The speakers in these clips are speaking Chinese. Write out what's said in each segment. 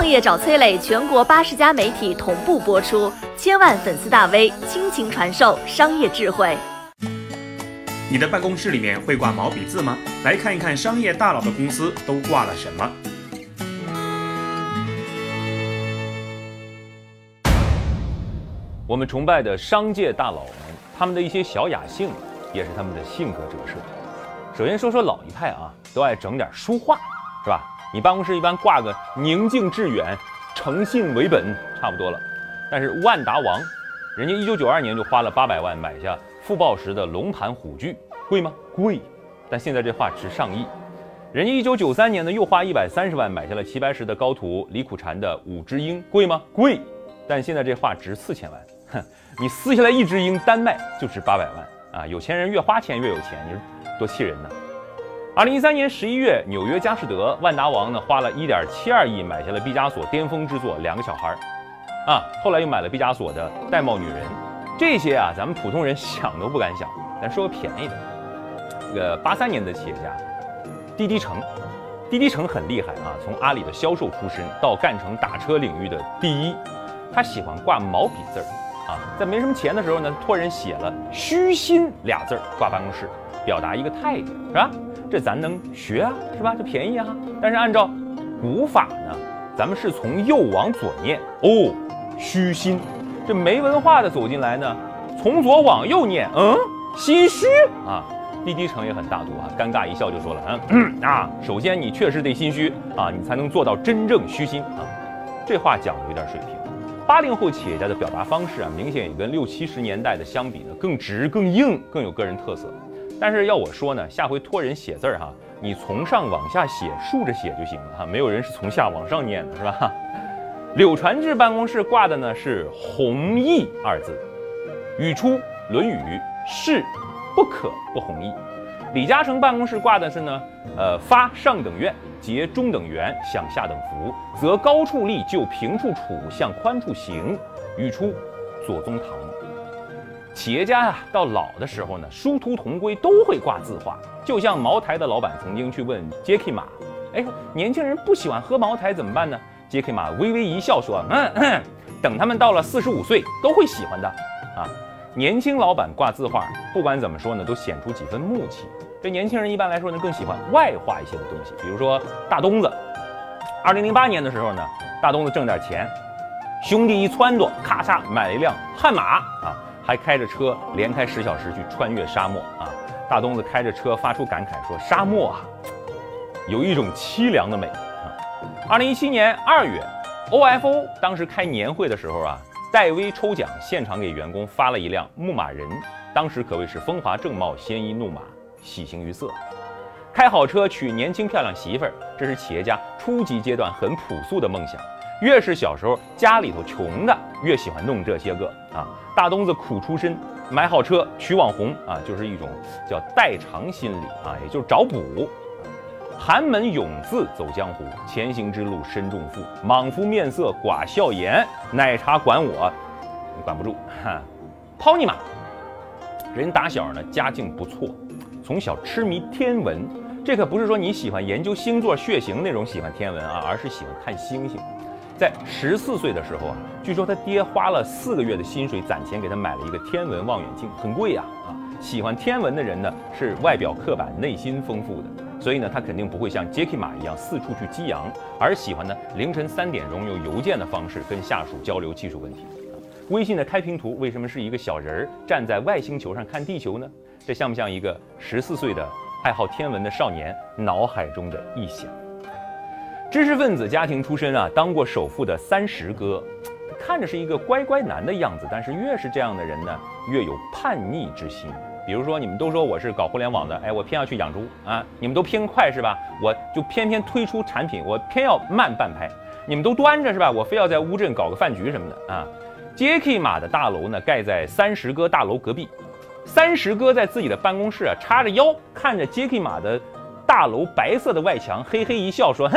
创业找崔磊，全国八十家媒体同步播出，千万粉丝大 V 倾情传授商业智慧。你的办公室里面会挂毛笔字吗？来看一看商业大佬的公司都挂了什么。我们崇拜的商界大佬们，他们的一些小雅兴，也是他们的性格折射。首先说说老一派啊，都爱整点书画，是吧？你办公室一般挂个宁静致远、诚信为本，差不多了。但是万达王，人家一九九二年就花了八百万买下傅抱石的龙盘虎踞，贵吗？贵。但现在这画值上亿。人家一九九三年呢，又花一百三十万买下了齐白石的高徒李苦禅的五只鹰，贵吗？贵。但现在这画值四千万。哼，你撕下来一只鹰单卖就值八百万啊！有钱人越花钱越有钱，你说多气人呢？二零一三年十一月，纽约佳士得万达王呢花了一点七二亿买下了毕加索巅峰之作《两个小孩》，啊，后来又买了毕加索的《玳瑁女人》，这些啊咱们普通人想都不敢想。咱说个便宜的，这个八三年的企业家滴滴橙，滴滴橙很厉害啊，从阿里的销售出身到干成打车领域的第一，他喜欢挂毛笔字儿啊。在没什么钱的时候呢，托人写了“虚心”俩字儿挂办公室，表达一个态度，是吧？这咱能学啊，是吧？这便宜啊。但是按照古法呢，咱们是从右往左念哦，虚心。这没文化的走进来呢，从左往右念，嗯，心虚啊。滴滴城也很大度啊，尴尬一笑就说了，嗯 啊，首先你确实得心虚啊，你才能做到真正虚心啊。这话讲的有点水平。八零后企业家的表达方式啊，明显也跟六七十年代的相比呢，更直、更硬、更有个人特色。但是要我说呢，下回托人写字儿哈，你从上往下写，竖着写就行了哈，没有人是从下往上念的，是吧？柳传志办公室挂的呢是“弘毅”二字，语出《论语》，是不可不弘毅。李嘉诚办公室挂的是呢，呃，发上等愿。结中等缘，享下等福，则高处立，就平处处，向宽处行。语出左宗棠。企业家呀，到老的时候呢，殊途同归，都会挂字画。就像茅台的老板曾经去问杰克马，哎，年轻人不喜欢喝茅台怎么办呢？杰克马微微一笑说，嗯，等他们到了四十五岁，都会喜欢的。啊，年轻老板挂字画，不管怎么说呢，都显出几分木气。这年轻人一般来说呢，更喜欢外化一些的东西，比如说大东子。二零零八年的时候呢，大东子挣点钱，兄弟一撺掇，咔嚓买了一辆悍马啊，还开着车连开十小时去穿越沙漠啊。大东子开着车发出感慨说：“沙漠啊，有一种凄凉的美啊。”二零一七年二月，OFO 当时开年会的时候啊，戴威抽奖，现场给员工发了一辆牧马人，当时可谓是风华正茂，鲜衣怒马。喜形于色，开好车娶年轻漂亮媳妇儿，这是企业家初级阶段很朴素的梦想。越是小时候家里头穷的，越喜欢弄这些个啊。大东子苦出身，买好车娶网红啊，就是一种叫代偿心理啊，也就是找补。寒门勇字走江湖，前行之路身重负。莽夫面色寡笑颜，奶茶管我，管不住。哈，泡你妈！人打小呢家境不错。从小痴迷天文，这可不是说你喜欢研究星座、血型那种喜欢天文啊，而是喜欢看星星。在十四岁的时候啊，据说他爹花了四个月的薪水攒钱给他买了一个天文望远镜，很贵呀啊！喜欢天文的人呢，是外表刻板、内心丰富的，所以呢，他肯定不会像杰克马一样四处去激扬，而喜欢呢凌晨三点钟用邮件的方式跟下属交流技术问题。微信的开屏图为什么是一个小人儿站在外星球上看地球呢？这像不像一个十四岁的爱好天文的少年脑海中的臆想？知识分子家庭出身啊，当过首富的三十哥，看着是一个乖乖男的样子，但是越是这样的人呢，越有叛逆之心。比如说，你们都说我是搞互联网的，哎，我偏要去养猪啊！你们都偏快是吧？我就偏偏推出产品，我偏要慢半拍。你们都端着是吧？我非要在乌镇搞个饭局什么的啊！J.K. 马的大楼呢，盖在三十哥大楼隔壁。三十哥在自己的办公室啊，叉着腰看着杰克马的大楼白色的外墙，嘿嘿一笑说：“哼，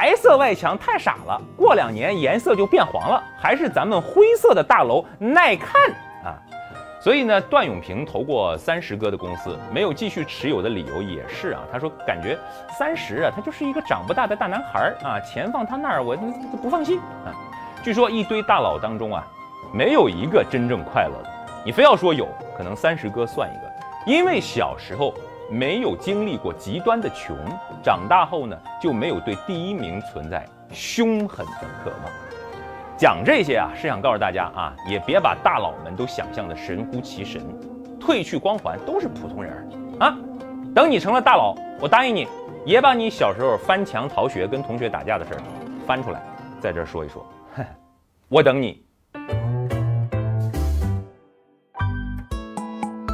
白色外墙太傻了，过两年颜色就变黄了，还是咱们灰色的大楼耐看啊。”所以呢，段永平投过三十哥的公司，没有继续持有的理由也是啊。他说感觉三十啊，他就是一个长不大的大男孩啊，钱放他那儿我就不放心啊。据说一堆大佬当中啊，没有一个真正快乐的。你非要说有可能三十哥算一个，因为小时候没有经历过极端的穷，长大后呢就没有对第一名存在凶狠的渴望。讲这些啊，是想告诉大家啊，也别把大佬们都想象的神乎其神，褪去光环都是普通人啊。等你成了大佬，我答应你，也把你小时候翻墙逃学、跟同学打架的事儿翻出来，在这儿说一说。我等你。